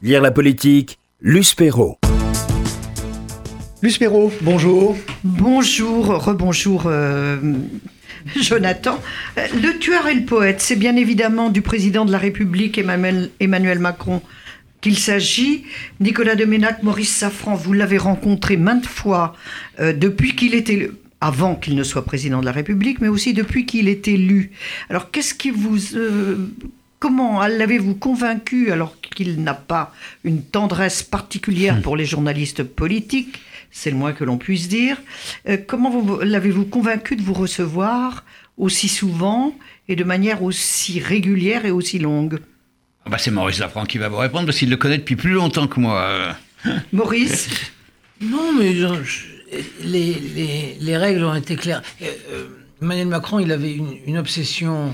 Lire la politique, Luce Perrault. Luce Perrault, bonjour. Bonjour, rebonjour. euh, Jonathan, Euh, le tueur et le poète, c'est bien évidemment du président de la République Emmanuel, Emmanuel Macron qu'il s'agit. Nicolas de Ménac, Maurice Safran, vous l'avez rencontré maintes fois euh, depuis qu'il était avant qu'il ne soit président de la République, mais aussi depuis qu'il est élu. Alors qu'est-ce qui vous euh, Comment l'avez-vous convaincu, alors qu'il n'a pas une tendresse particulière pour les journalistes politiques, c'est le moins que l'on puisse dire, euh, comment vous- l'avez-vous convaincu de vous recevoir aussi souvent et de manière aussi régulière et aussi longue? Ah bah, c'est Maurice Lafranc qui va vous répondre parce qu'il le connaît depuis plus longtemps que moi. euh. Maurice? Non, mais je- je- les, les- les règles ont été claires. Euh, euh, Emmanuel Macron, il avait une, une obsession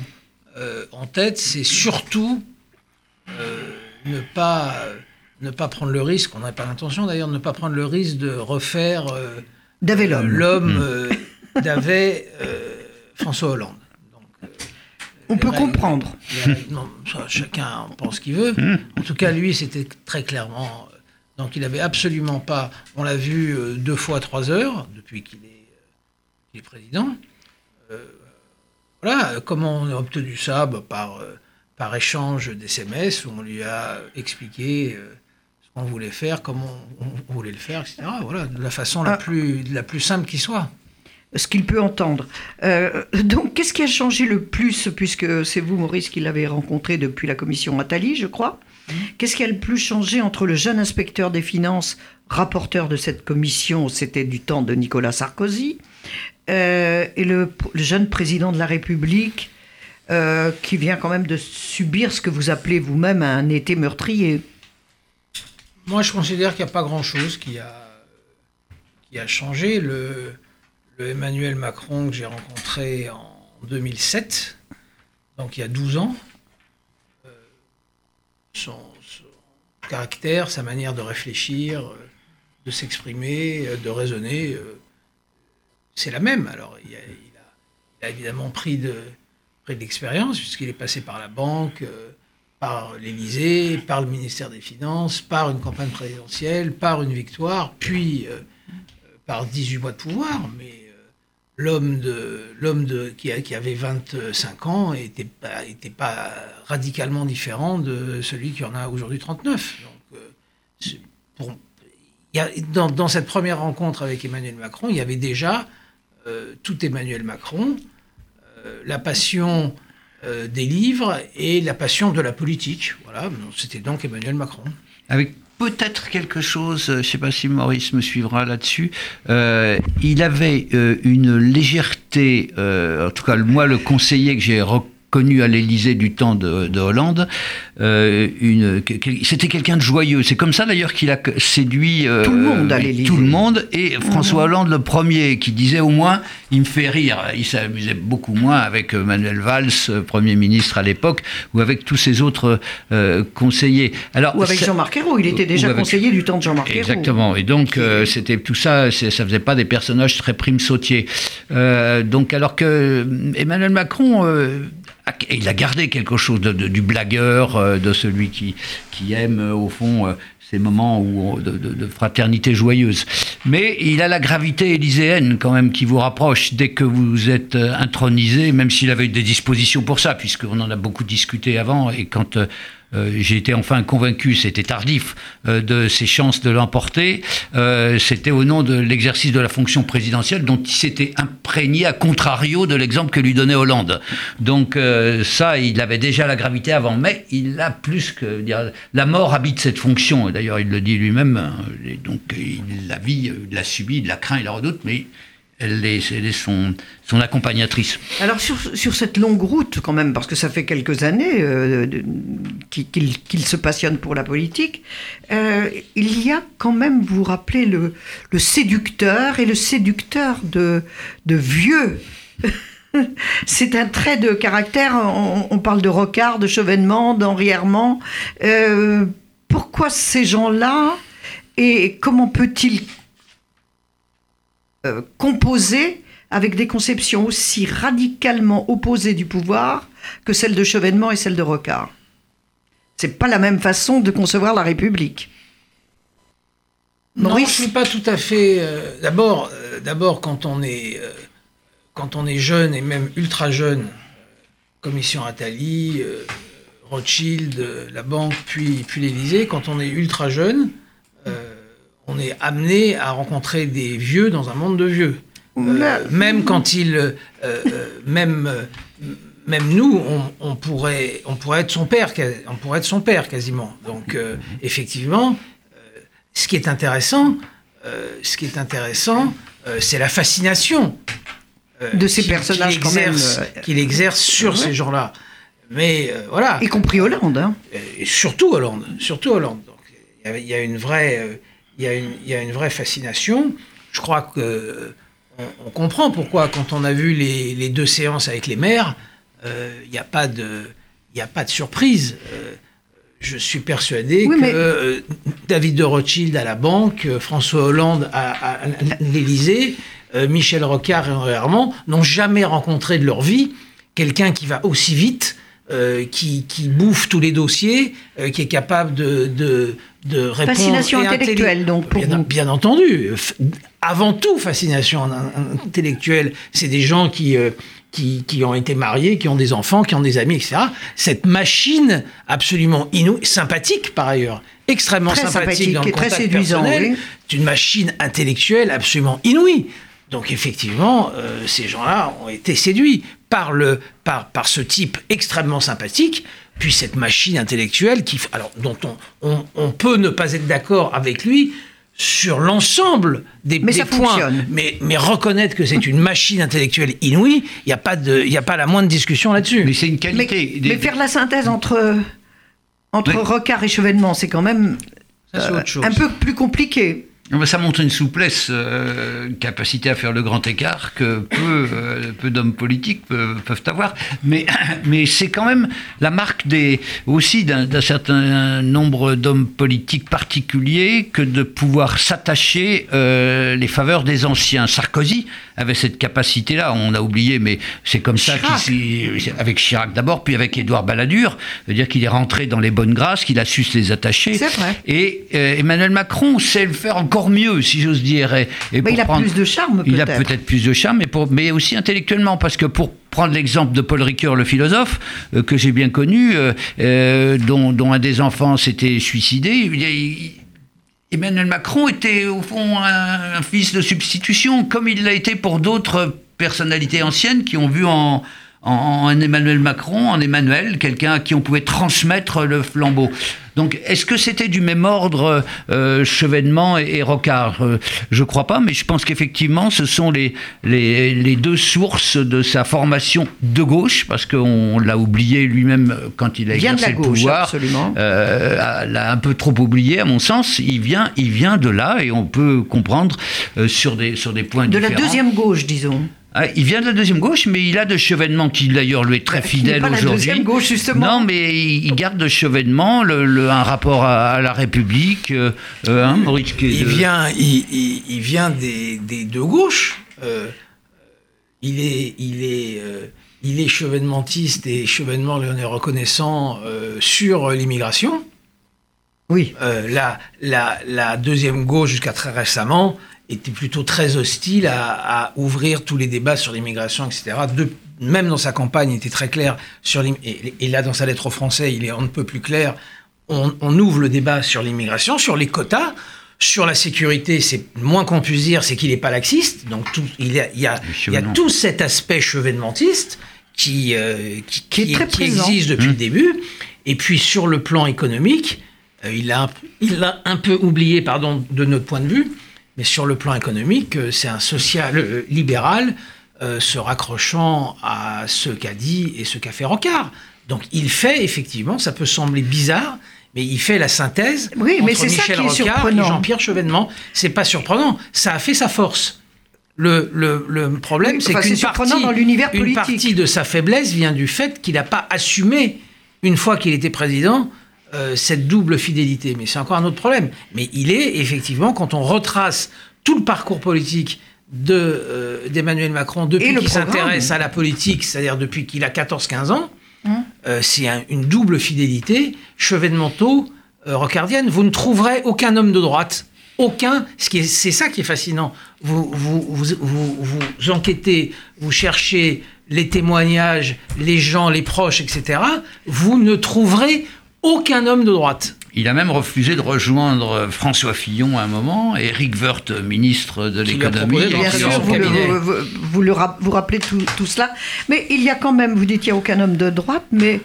euh, en tête, c'est surtout euh, ne, pas, ne pas prendre le risque, on n'a pas l'intention d'ailleurs, de ne pas prendre le risque de refaire euh, D'Avé euh, l'homme. l'homme euh, d'avait euh, François Hollande. Donc, On peut règles- comprendre. les règles- non, chacun pense ce qu'il veut. En tout cas, lui, c'était très clairement. Donc, il n'avait absolument pas. On l'a vu deux fois trois heures depuis qu'il est, euh, qu'il est président. Voilà. euh, Comment on a obtenu ça Bah, par, euh, par échange d'SMS où on lui a expliqué euh, ce qu'on voulait faire, comment on, on voulait le faire, etc. Voilà, de la façon la Ah. plus, la plus simple qui soit. ce qu'il peut entendre. Euh, donc, qu'est-ce qui a changé le plus, puisque c'est vous, Maurice, qui l'avez rencontré depuis la commission Attali, je crois Qu'est-ce qui a le plus changé entre le jeune inspecteur des finances, rapporteur de cette commission, c'était du temps de Nicolas Sarkozy, euh, et le, jeune président de la République, euh, qui vient quand même de subir ce que vous appelez vous-même un été meurtrier Moi, je considère qu'il n'y a pas grand-chose qui a, qui a changé. Le, Emmanuel Macron que j'ai rencontré en 2007, donc il y a 12 ans, euh, son, caractère, sa manière de réfléchir, de s'exprimer, de raisonner, c'est la même. Alors, il a, évidemment pris de, pris l'expérience, puisqu'il est passé par la banque. euh, par l'Élysée, par le ministère des Finances, par une campagne présidentielle, par une victoire, puis euh, euh, par 18 mois de pouvoir. Mais euh, l'homme qui, qui avait 25 ans était pas était pas radicalement différent de celui qui en a aujourd'hui 39. Donc y a- dans, dans cette première rencontre avec Emmanuel Macron, il y avait déjà tout Emmanuel Macron, euh, la passion euh, des livres et la passion de la politique. Voilà, c'était donc Emmanuel Macron. Avec peut-être quelque chose, euh, je ne sais pas si Maurice me suivra là-dessus, euh, il avait euh, une légèreté, euh, en tout cas moi le conseiller que j'ai reconnu à l'Élysée du temps de, de Hollande, euh, c'était quelqu'un de joyeux. C'est comme ça d'ailleurs qu'il a séduit euh, Tout le monde à l'Élysée. Tout le monde et François Hollande le premier qui disait au moins il me fait rire. Il s'amusait beaucoup moins avec euh, Manuel Valls, euh, Premier ministre à l'époque, ou avec tous ses autres euh, conseillers. Alors, Ou avec Jean-Marc Ayrault, il était déjà avec- conseiller du temps de Jean-Marc Ayrault. Exactement. Et donc, c'était tout ça, ça faisait pas des personnages très prime sautiers. Donc, alors que Emmanuel Macron, il a gardé quelque chose de, de- du blagueur, euh, de celui qui, qui aime, euh, au fond, euh, ces moments où, de, de- fraternité joyeuse. Mais il a la gravité élyséenne, quand même, qui vous rapproche dès que vous êtes intronisé, même s'il avait des dispositions pour ça, puisqu'on en a beaucoup discuté avant, et quand j'ai été enfin convaincu, c'était tardif, euh, de ses chances de l'emporter. Euh, c'était au nom de l'exercice de la fonction présidentielle dont il s'était imprégné à contrario de l'exemple que lui donnait Hollande. Donc euh, ça, il avait déjà la gravité avant, mais il a plus que la mort habite cette fonction. D'ailleurs, il le dit lui-même. et donc il la vit, il l'a subit, il la craint, il la redoute, mais elle est, son, accompagnatrice. Alors sur, cette longue route quand même, parce que ça fait quelques années euh, qu'il se passionne pour la politique, euh, il y a quand même, vous rappelez, le, séducteur et le séducteur de, vieux. C'est un trait de caractère, on, parle de Rocard, de Chevènement, d'Henri. Euh, pourquoi ces gens-là et comment peut-il euh, composer avec des conceptions aussi radicalement opposées du pouvoir que celle de Chevènement et celle de Rocard. c'est pas la même façon de concevoir la République. Non, Maurice je suis pas tout à fait. euh, d'abord, euh, d'abord quand on est euh, quand on est jeune et même ultra jeune, Commission Attali, Rothschild, la banque, puis puis l'Élysée, quand on est ultra jeune, on est amené à rencontrer des vieux dans un monde de vieux. Euh, même quand il, euh, euh, même même nous, on, on pourrait on pourrait être son père, on pourrait être son père quasiment. Donc euh, effectivement, ce qui est intéressant, ce qui est intéressant, c'est la fascination De ces personnages qu'il exerce, qu'il exerce sur ouais. ces gens-là. Mais voilà, Y compris Hollande. hein. et surtout Hollande, surtout Hollande. Donc, il y a- il y, a une vraie, il y a une, il y a une vraie fascination. Je crois que euh, on, on comprend pourquoi quand on a vu les, les deux séances avec les maires, euh, il n'y a pas de, il y a pas de surprise. Euh, je suis persuadé Oui, que mais- euh, David de Rothschild à la banque, François Hollande à, à- l'Élysée, Michel Rocard et Henri Herman n'ont jamais rencontré de leur vie quelqu'un qui va aussi vite, euh, qui, qui bouffe tous les dossiers, euh, qui est capable de, de, de répondre. Fascination intellectuelle, donc, pour bien, vous. bien entendu. Avant tout, fascination in- intellectuelle. C'est des gens qui, euh, qui, qui ont été mariés, qui ont des enfants, qui ont des amis, etc. Cette machine absolument inouïe, sympathique par ailleurs, extrêmement Très sympathique, dans le et très séduisant, personnel, oui. c'est une machine intellectuelle absolument inouïe. Donc effectivement, euh, ces gens-là ont été séduits par, le, par, par ce type extrêmement sympathique, puis cette machine intellectuelle qui, alors, dont on, on, on peut ne pas être d'accord avec lui sur l'ensemble des, Mais des ça points, fonctionne. mais, mais reconnaître que c'est une machine intellectuelle inouïe, il n'y a, pas de- il y a pas la moindre discussion là-dessus. Mais c'est une Mais, qualité. Des- mais faire la synthèse entre, entre. Rocard et Chevènement, c'est quand même Ça, euh, un peu plus compliqué. Ah bah, Ça montre une souplesse, euh, une capacité à faire le grand écart que peu, euh, peu d'hommes politiques peuvent, peuvent avoir. Mais, mais c'est quand même la marque des, aussi d'un certain nombre d'hommes politiques particuliers que de pouvoir s'attacher euh, les faveurs des anciens. Sarkozy avait cette capacité-là, on a oublié, mais c'est comme ça Chirac. qu'il avec Chirac d'abord, puis avec Édouard Balladur, c'est-à-dire qu'il est rentré dans les bonnes grâces, qu'il a su se les attacher. C'est vrai. Et Emmanuel Macron sait le faire encore mieux, si j'ose dire. Et, et Mais pour il a prendre- plus de charme, Il a peut-être. peut-être plus de charme, mais, pour, mais aussi intellectuellement, parce que pour prendre l'exemple de Paul Ricoeur, le philosophe, euh, que j'ai bien connu, euh, euh, dont, dont un des enfants s'était suicidé, il- il- Emmanuel Macron était au fond un, un fils de substitution, comme il l'a été pour d'autres personnalités anciennes qui ont vu en, en, en Emmanuel Macron, en Emmanuel, quelqu'un à qui on pouvait transmettre le flambeau. Donc, est-ce que c'était du même ordre euh, Chevènement et, et Rocard? Euh, Je crois pas, mais je pense qu'effectivement, ce sont les, les, les deux sources de sa formation de gauche, parce qu'on l'a oublié lui-même quand il a Vient de exercé la le gauche, pouvoir absolument. euh, l'a un peu trop oublié, à mon sens. Il vient, il vient de là et on peut comprendre euh, sur, des, sur des points De la différents. deuxième gauche, disons. Ah, il vient de la deuxième gauche, mais il a de chevènement qui d'ailleurs lui est très fidèle pas la aujourd'hui. deuxième gauche, justement. Non, mais il garde de chevènement le, le- un rapport à, à la République. euh, euh, hein, Maurice, Il de- vient, il, il- il vient des, des deux gauches. Euh, il est, il est, euh, il est chevènementiste et chevènement lui en est reconnaissant euh, sur l'immigration. Oui. Euh, la, la, la deuxième gauche, jusqu'à très récemment, était plutôt très hostile à, à ouvrir tous les débats sur l'immigration, etc. De- même dans sa campagne, il était très clair sur et, et là, dans sa lettre aux Français, il est on ne peut plus clair. On, on ouvre le débat sur l'immigration, sur les quotas, sur la sécurité. C'est le moins qu'on puisse dire, c'est qu'il n'est pas laxiste. Donc tout, il y a, il y a, il y a chevènement. tout cet aspect chevènementiste qui, euh, qui, Qui est très présent. existe depuis le début. Et puis sur le plan économique, euh, il l'a il l'a un peu oublié, pardon, de notre point de vue, mais sur le plan économique, euh, c'est un social euh, libéral euh, se raccrochant à ce qu'a dit et ce qu'a fait Rocard. Donc il fait effectivement, ça peut sembler bizarre, mais il fait la synthèse Oui, mais entre c'est ça Michel qui est Rocard et surprenant. Jean-Pierre Chevènement. C'est pas surprenant, ça a fait sa force. Le, le, le problème, Oui, c'est enfin, qu'une c'est surprenant partie, dans l'univers une partie de sa faiblesse vient du fait qu'il n'a pas assumé, une fois qu'il était président, euh, cette double fidélité. Mais c'est encore un autre problème. Mais il est effectivement, quand on retrace tout le parcours politique de, euh, d'Emmanuel Macron depuis qu'il s'intéresse à la politique, c'est-à-dire depuis qu'il a 14-15 ans, Hum. euh, c'est un- une double fidélité. Chevet de manteau, rocardienne, vous ne trouverez aucun homme de droite. Aucun, ce c'est ça qui est fascinant. Vous, vous, vous, vous, vous enquêtez, vous cherchez les témoignages, les gens, les proches, etc. Vous ne trouverez aucun homme de droite. Il a même refusé de rejoindre François Fillon à un moment, et Eric Woerth, ministre de l'économie. Bien sûr, vous, le- vous, vous le vous rappelez tout, tout cela. Mais il y a quand même, vous dites qu'il n'y a aucun homme de droite, mais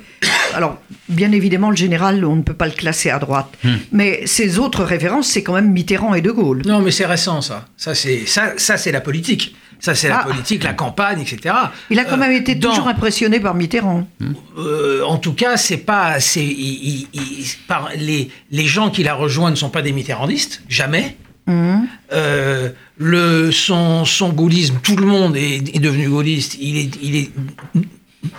alors, bien évidemment, le général, on ne peut pas le classer à droite. Hmm. Mais ses autres références, c'est quand même Mitterrand et De Gaulle. Non, mais c'est récent, ça. Ça, c'est ça, ça, c'est la politique. Ça, c'est la Ah. politique, la campagne, etc. Il a quand Euh, même été dans- toujours impressionné par Mitterrand. Euh, en tout cas, c'est pas, c'est, il- il- il- par, les, les gens qu'il a rejoints ne sont pas des mitterrandistes, jamais. Mhm. Euh, le, son, son gaullisme, tout le monde est, est devenu gaulliste. Il est, il est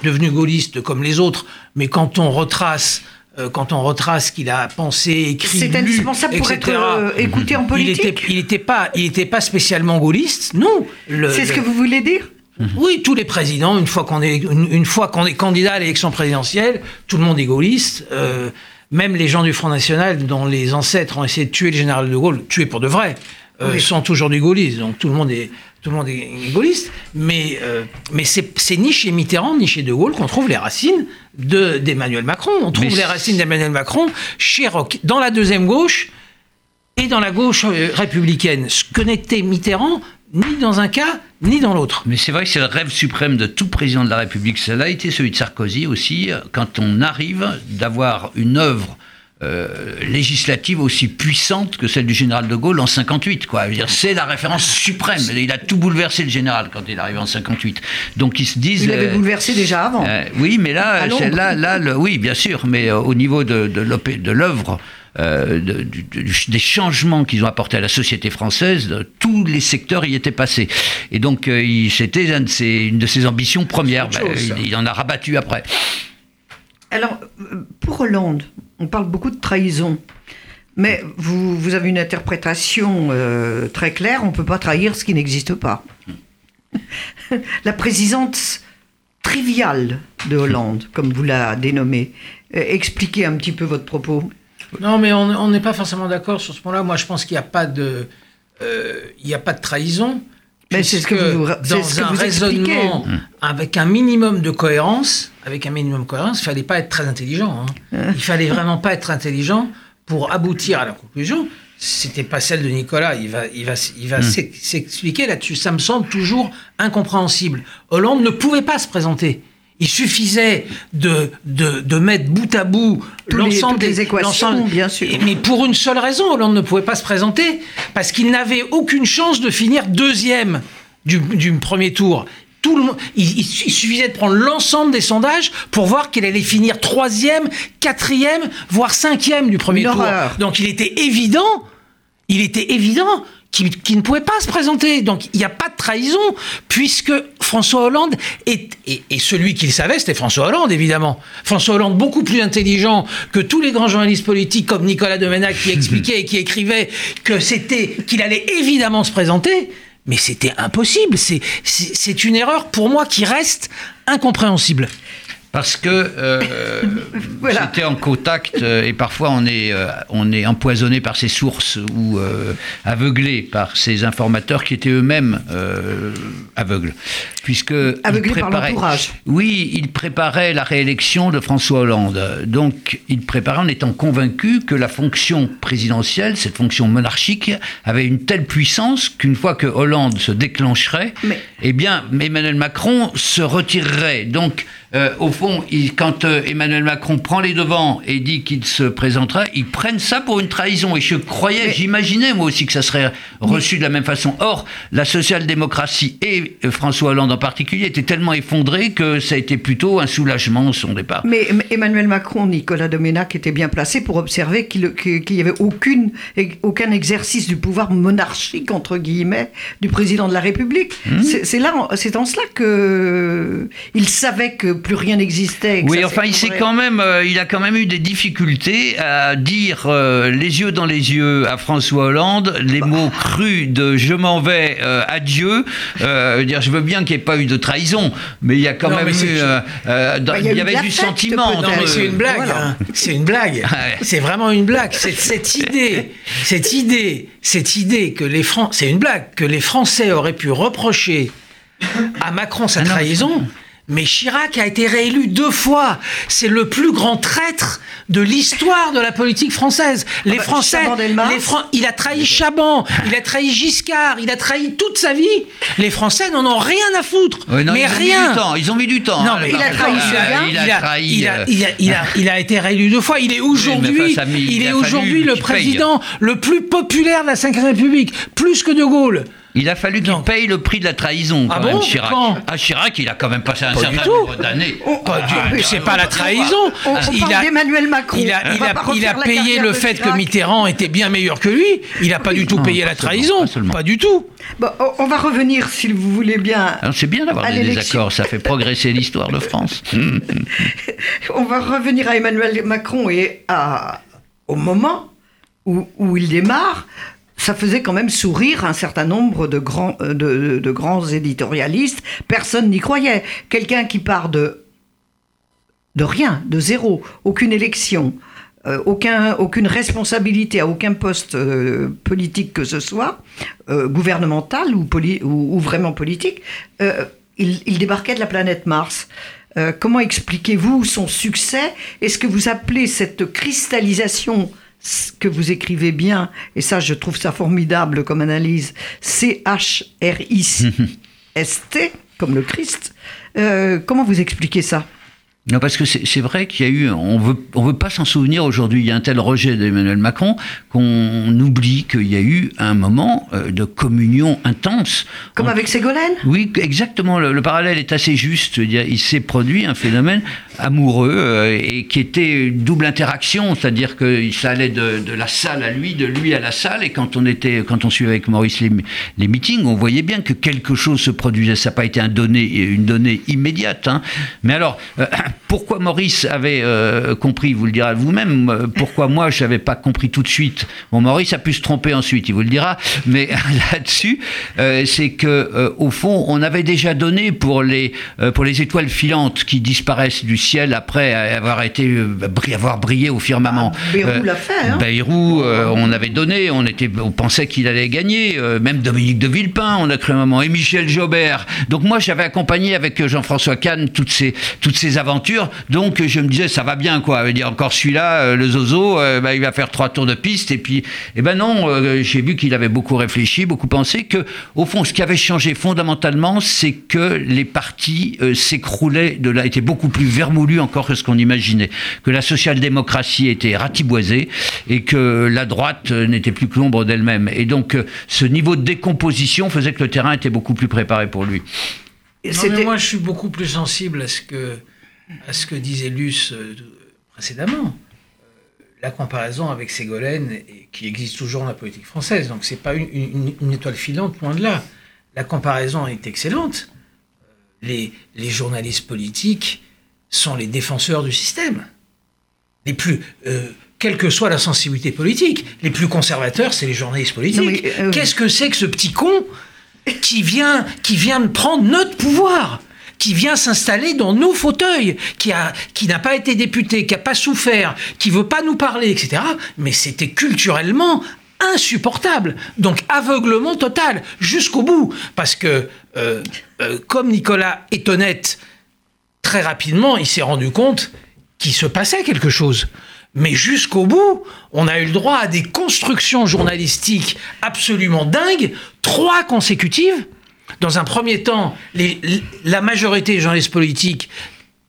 devenu gaulliste comme les autres, mais quand on retrace, euh, quand on retrace ce qu'il a pensé, écrit, C'est indispensable pour être etc., euh, écouté en politique. il était pas, il était pas spécialement gaulliste, non. C'est ce le- que vous voulez dire oui, tous les présidents, une fois qu'on est, une, une fois qu'on est candidat à l'élection présidentielle, tout le monde est gaulliste. euh, même les gens du Front National, dont les ancêtres ont essayé de tuer le général de Gaulle, tuer pour de vrai, euh, Oui. sont aujourd'hui gaullistes. Donc tout le monde est, tout le monde est gaulliste. Mais, euh, mais c'est, c'est ni chez Mitterrand ni chez de Gaulle qu'on trouve les racines de, d'Emmanuel Macron. On trouve Mais les racines d'Emmanuel Macron chez Roch- dans la deuxième gauche et dans la gauche euh, républicaine. Ce que n'était Mitterrand ni dans un cas ni dans l'autre. Mais c'est vrai que c'est le rêve suprême de tout président de la République. Cela a été celui de Sarkozy aussi, quand on arrive d'avoir une œuvre euh, législative aussi puissante que celle du général de Gaulle en 58. Quoi. C'est la référence suprême. Il a tout bouleversé le général quand il est arrivé en 58. Donc ils se disent... Il l'avait euh, bouleversé déjà avant. euh, oui, mais là, là, là, le- oui, bien sûr, mais au niveau de, l'œuvre, euh, de- du- du- des changements qu'ils ont apportés à la société française, de- tous les secteurs y étaient passés. Et donc, euh, c'était un une de ses ambitions premières. Ben, chose, il, il en a rabattu après. Alors, pour Hollande, on parle beaucoup de trahison. Mais vous, avez une interprétation euh, très claire, on ne peut pas trahir ce qui n'existe pas. La présidence triviale de Hollande, comme vous la dénommez, euh, expliquez un petit peu votre propos. Non, mais on n'est pas forcément d'accord sur ce point-là. Moi, je pense qu'il n'y euh, a pas de trahison. Mais c'est ce que vous- dans ce que un vous expliquez. raisonnement avec un minimum de cohérence, avec un minimum de cohérence, il fallait pas être très intelligent. Hein. Il fallait vraiment pas être intelligent pour aboutir à la conclusion. C'était pas celle de Nicolas. Il va, il va, il va s'ex- s'expliquer là-dessus. Ça me semble toujours incompréhensible. Hollande ne pouvait pas se présenter. Il suffisait de, de, de mettre bout à bout l'ensemble des équations, bien sûr. Mais pour une seule raison, Hollande ne pouvait pas se présenter. Parce qu'il n'avait aucune chance de finir deuxième du, du premier tour. Tout le monde, il, il- suffisait de prendre l'ensemble des sondages pour voir qu'il allait finir troisième, quatrième, voire cinquième du premier tour. Donc il était évident, il était évident qu'il qu'il ne pouvait pas se présenter. Donc il n'y a pas de trahison, puisque François Hollande est, et, et celui qui le savait, c'était François Hollande, évidemment. François Hollande, beaucoup plus intelligent que tous les grands journalistes politiques comme Nicolas Domenac qui expliquait et qui écrivait que c'était qu'il allait évidemment se présenter. Mais c'était impossible. C'est une erreur pour moi qui reste incompréhensible. Parce que euh, Voilà. c'était en contact euh, et parfois on est, euh, on est empoisonné par ces sources ou euh, aveuglé par ces informateurs qui étaient eux-mêmes euh, aveugles. Puisque ils Aveuglés par préparaient- l'entourage. Oui, il préparait la réélection de François Hollande. Donc il préparait en étant convaincu que la fonction présidentielle, cette fonction monarchique, avait une telle puissance qu'une fois que Hollande se déclencherait, Mais- eh bien, Emmanuel Macron se retirerait. Donc, euh, au fond, il- quand euh, Emmanuel Macron prend les devants et dit qu'il se présentera, ils prennent ça pour une trahison. Et je croyais, Mais- j'imaginais moi aussi que ça serait reçu de la même façon. Or, la social-démocratie et euh, François Hollande en particulier étaient tellement effondrés que ça a été plutôt un soulagement son départ. Mais Emmanuel Macron, Nicolas Doménac était bien placé pour observer qu'il qu'il n'y avait aucune, aucun exercice du pouvoir monarchique, entre guillemets, du président de la République. Mmh. C'est- C'est là, c'est en cela que il savait que plus rien n'existait. Oui, enfin, il s'est quand même, euh, il a quand même eu des difficultés à dire euh, les yeux dans les yeux à François Hollande les mots crus de je m'en vais, euh, adieu. dire, je veux bien qu'il n'y ait pas eu de trahison, mais il y a quand même eu, bah, il y, avait du sentiment. Non, mais c'est une blague. Hein. C'est une blague. c'est vraiment une blague. Cette idée, cette idée, cette idée que les Français, c'est une blague que les Français auraient pu reprocher à Macron sa ah trahison. Mais Chirac a été réélu deux fois. C'est le plus grand traître de l'histoire de la politique française. Les ah bah, Français, les il a trahi Chaban, il a trahi Giscard, il a trahi toute sa vie. Les Français n'en ont rien à foutre. mais ils rien. Ont mis du temps, ils ont mis du temps. Non, mais il, a trahi il, a, trahi, il, a, été réélu deux fois. Il est aujourd'hui, il est aujourd'hui le président le plus populaire de la Ve République, plus que De Gaulle. Il a fallu qu'il paye le prix de la trahison, quand ah même, Chirac. ah, Chirac, il a quand même passé un certain nombre d'années. Ah, c'est pas la trahison. On, il a, Emmanuel Macron. Il a, il a, payé le fait que Mitterrand était bien meilleur que lui. Il n'a pas du tout payé la trahison. Pas, du tout. Bon, on va revenir, si vous voulez bien. C'est bien d'avoir des désaccords. Ça fait progresser l'histoire de France. on va revenir à Emmanuel Macron et à, au moment où, où il démarre ça faisait quand même sourire un certain nombre de grands, euh, de, grands éditorialistes. Personne n'y croyait. Quelqu'un qui part de, de rien, de zéro, aucune élection, euh, aucun, aucune responsabilité à aucun poste euh, politique que ce soit, gouvernemental ou, ou, vraiment politique, il, il, débarquait de la planète Mars. comment expliquez-vous son succès? Est-ce que vous appelez cette cristallisation que vous écrivez bien, et ça je trouve ça formidable comme analyse, C-H-R-I-S-T, comme le Christ. Euh, comment vous expliquez ça? Non, parce que c'est vrai qu'il y a eu, on veut, on veut pas s'en souvenir aujourd'hui. Il y a un tel rejet d'Emmanuel Macron qu'on oublie qu'il y a eu un moment euh, de communion intense. Comme avec Ségolène? Oui, exactement. Le, parallèle est assez juste. Il s'est produit un phénomène amoureux euh, et qui était une double interaction, c'est-à-dire que ça allait de, la salle à lui, de lui à la salle. Et quand on était, quand on suivait avec Maurice les, meetings, on voyait bien que quelque chose se produisait. Ça n'a pas été un donné, une donnée immédiate. Hein. Mais alors. Euh, pourquoi Maurice avait euh, compris, vous le direz vous-même, pourquoi moi je n'avais pas compris tout de suite? Bon, Maurice a pu se tromper ensuite, il vous le dira, mais là-dessus, c'est que au fond, on avait déjà donné pour les pour les étoiles filantes qui disparaissent du ciel après avoir été avoir brillé au firmament. Ah, Bayrou l'a fait. Hein Bayrou, on avait donné, on était, on pensait qu'il allait gagner. même Dominique de Villepin, on a cru un moment, et Michel Jobert. Donc moi, j'avais accompagné avec Jean-François Kahn toutes ces toutes ces aventures donc je me disais, ça va bien, quoi. veut dire, encore celui-là, euh, le Zozo, euh, bah, il va faire trois tours de piste. Et puis, eh ben non, euh, j'ai vu qu'il avait beaucoup réfléchi, beaucoup pensé, que, au fond, ce qui avait changé fondamentalement, c'est que les partis s'écroulaient, de là, étaient beaucoup plus vermoulus encore que ce qu'on imaginait. Que la social-démocratie était ratiboisée et que la droite n'était plus que l'ombre d'elle-même. Et donc, ce niveau de décomposition faisait que le terrain était beaucoup plus préparé pour lui. Non, moi, je suis beaucoup plus sensible à ce que à ce que disait Luce euh, précédemment. Euh, la comparaison avec Ségolène, qui existe toujours dans la politique française, donc c'est pas une, étoile filante, loin de là. La comparaison est excellente. Euh, les, les journalistes politiques sont les défenseurs du système. Les plus, quelle que soit la sensibilité politique, les plus conservateurs, c'est les journalistes politiques. Qu'est-ce que c'est que ce petit con qui vient, qui vient prendre notre pouvoir qui vient s'installer dans nos fauteuils, qui a, qui n'a pas été député, qui n'a pas souffert, qui veut pas nous parler, etc. Mais c'était culturellement insupportable. Donc aveuglement total, jusqu'au bout. Parce que, euh, euh, comme Nicolas est honnête, très rapidement, il s'est rendu compte qu'il se passait quelque chose. Mais jusqu'au bout, on a eu le droit à des constructions journalistiques absolument dingues, trois consécutives, dans un premier temps, la majorité des journalistes politiques,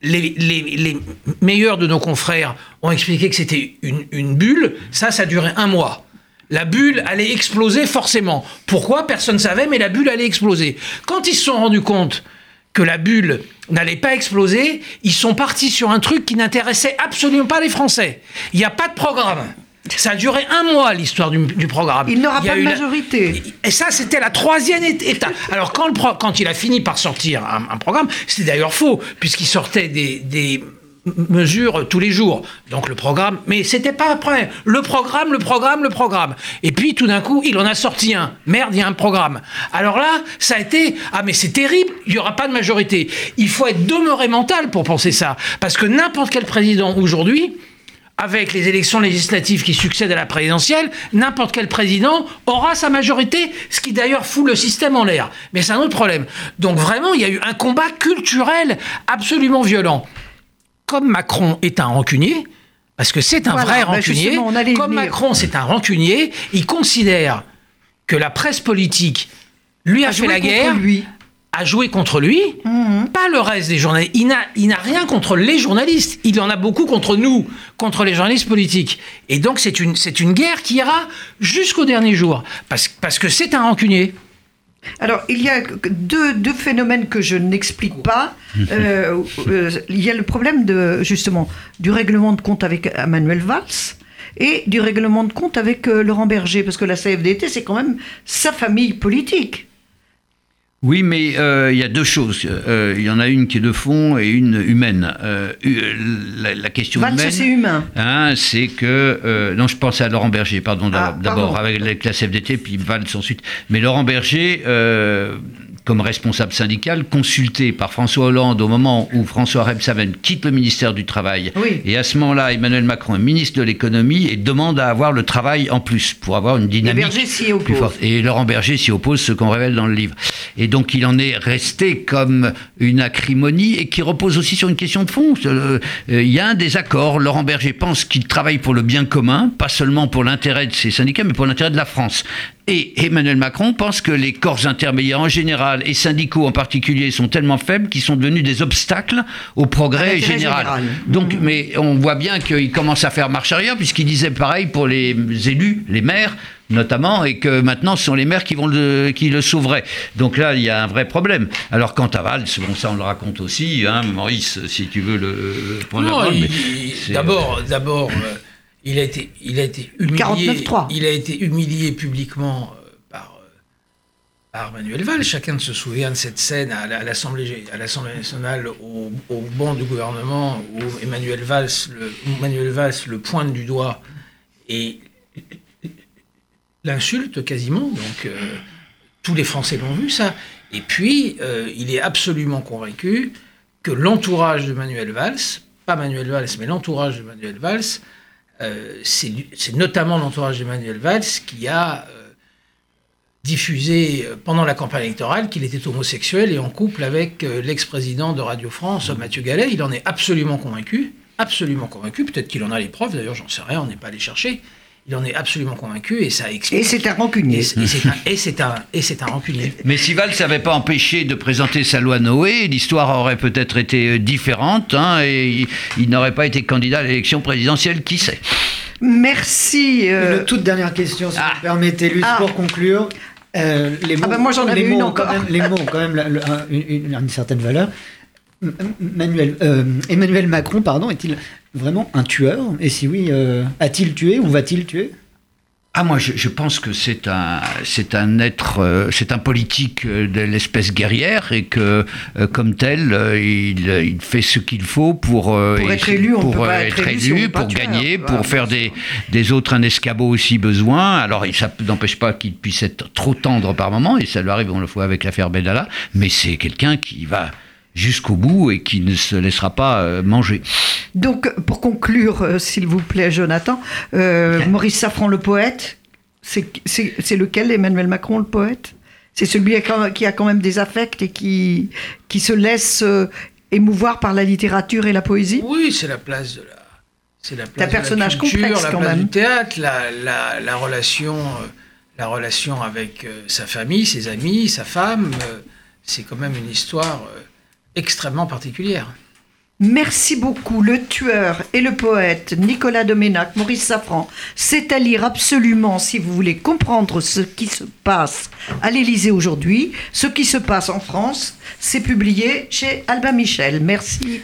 les, meilleurs de nos confrères ont expliqué que c'était une, bulle. Ça, ça duré un mois. La bulle allait exploser forcément. Pourquoi? Personne ne savait, mais la bulle allait exploser. Quand ils se sont rendus compte que la bulle n'allait pas exploser, ils sont partis sur un truc qui n'intéressait absolument pas les Français. Il n'y a pas de programme. Ça a duré un mois l'histoire du, du programme. Il n'aura pas de la- majorité. Et ça, c'était la troisième étape. Alors, quand, le pro- quand il a fini par sortir un, un programme, c'était d'ailleurs faux, puisqu'il sortait des, des m- mesures tous les jours. Donc, le programme, mais c'était pas après. Le programme, le programme, le programme. Et puis, tout d'un coup, il en a sorti un. Merde, il y a un programme. Alors là, ça a été, ah, mais c'est terrible, il n'y aura pas de majorité. Il faut être demeuré mental pour penser ça. Parce que n'importe quel président aujourd'hui, avec les élections législatives qui succèdent à la présidentielle, n'importe quel président aura sa majorité, ce qui d'ailleurs fout le système en l'air. Mais c'est un autre problème. Donc vraiment, il y a eu un combat culturel absolument violent. Comme Macron est un rancunier, parce que c'est un Voilà, vrai bah rancunier, comme venir. Macron c'est un rancunier, il considère que la presse politique lui a, A fait joué la guerre, lui. a joué contre lui, pas le reste des journalistes. Il n'a, il n'a rien contre les journalistes. Il en a beaucoup contre nous, contre les journalistes politiques. Et donc c'est une, c'est une guerre qui ira jusqu'au dernier jour, parce, parce que c'est un rancunier. Alors, il y a deux, deux phénomènes que je n'explique pas. Euh, euh, il y a le problème de, justement, du règlement de compte avec Emmanuel Valls et du règlement de compte avec euh, Laurent Berger, parce que la CFDT, c'est quand même sa famille politique. Oui, mais euh, il y a deux choses. Euh, Il y en a une qui est de fond et une humaine. Euh, hu- la, la question Valls, humaine, c'est humain. hein, c'est que... euh, non, je pensais à Laurent Berger, pardon, Ah, d'abord, avec la classe FDT, puis Valls ensuite. Mais Laurent Berger, euh, comme responsable syndical, consulté par François Hollande au moment où François Rebsamen quitte le ministère du Travail. Oui. Et à ce moment-là, Emmanuel Macron est ministre de l'économie et demande à avoir le travail en plus, pour avoir une dynamique Berger s'y plus forte. Et Laurent Berger s'y oppose, ce qu'on révèle dans le livre. Et donc il en est resté comme une acrimonie et qui repose aussi sur une question de fond. Euh, euh, Il y a un désaccord. Laurent Berger pense qu'il travaille pour le bien commun, pas seulement pour l'intérêt de ses syndicats, mais pour l'intérêt de la France. Et Emmanuel Macron pense que les corps intermédiaires en général et syndicaux en particulier sont tellement faibles qu'ils sont devenus des obstacles au progrès général. général. Donc, mais on voit bien qu'il commence à faire marche arrière, puisqu'il disait pareil pour les élus, les maires notamment, et que maintenant ce sont les maires qui, vont le, qui le sauveraient. Donc là, il y a un vrai problème. Alors quant à Valls, bon, ça on le raconte aussi, hein, Maurice, si tu veux le, le D'abord, d'abord, euh, il a été, il a été humilié. 49.3. Il a été humilié publiquement euh, par, euh, par Manuel Valls. Chacun se souvient de cette scène à la- à l'Assemblée, à l'Assemblée nationale, au, au banc du gouvernement, où Emmanuel Valls, le, Manuel Valls le pointe du doigt et l'insulte quasiment. Donc, euh, tous les Français l'ont vu, ça. Et puis, euh, il est absolument convaincu que l'entourage de Manuel Valls, pas Manuel Valls, mais l'entourage de Manuel Valls, c'est lui- c'est notamment l'entourage de Manuel Valls qui a euh, diffusé euh, pendant la campagne électorale qu'il était homosexuel et en couple avec euh, l'ex-président de Radio France, Mathieu Gallet. Il en est absolument convaincu, absolument convaincu. Peut-être qu'il en a les preuves, d'ailleurs, j'en sais rien, on n'est pas allé chercher. Il en est absolument convaincu et ça explique. Et c'est un rancunier. Et c'est un, et c'est un, un rancunier. Mais si Valls n'avait pas empêché de présenter sa loi Noé, l'histoire aurait peut-être été euh, différente, hein, et il, il n'aurait pas été candidat à l'élection présidentielle, qui sait? Merci. euh, Une toute dernière question, si Ah. vous me permettez, Luce, Ah. pour conclure. Euh, les mots, bah moi, j'en avais une ont quand encore. même, les mots ont quand même la- le- un- une, une- une certaine valeur. Manuel, euh, Emmanuel Macron, pardon, est-il vraiment un tueur? Et si oui, euh, a-t-il tué ou va-t-il tuer? Ah moi je, je pense que c'est un c'est un être euh, c'est un politique de l'espèce guerrière et que euh, comme tel euh, il, il fait ce qu'il faut pour être élu, on pour peut pas être être élu si pas pour gagner Voilà, pour faire des des autres un escabeau aussi besoin. Alors ça n'empêche pas qu'il puisse être trop tendre par moment et ça lui arrive on le voit avec l'affaire Benalla mais c'est quelqu'un qui va jusqu'au bout et qui ne se laissera pas euh, manger. Donc, pour conclure, euh, s'il vous plaît, Jonathan, euh, Maurice Safran, le poète, c'est c'est- c'est lequel, Emmanuel Macron, le poète? C'est celui qui a quand- même des affects et qui, qui se laisse euh, émouvoir par la littérature et la poésie? Oui, c'est la place de la. C'est la place de personnage la culture, complexe, la quand place même. du théâtre, la, la, la relation, euh, la relation avec sa famille, ses amis, sa femme. c'est quand même une histoire extrêmement particulière. Merci beaucoup. Le tueur et le poète Nicolas Doménac, Maurice Safran, c'est à lire absolument si vous voulez comprendre ce qui se passe à l'Élysée aujourd'hui, ce qui se passe en France. C'est publié chez Albin Michel. Merci.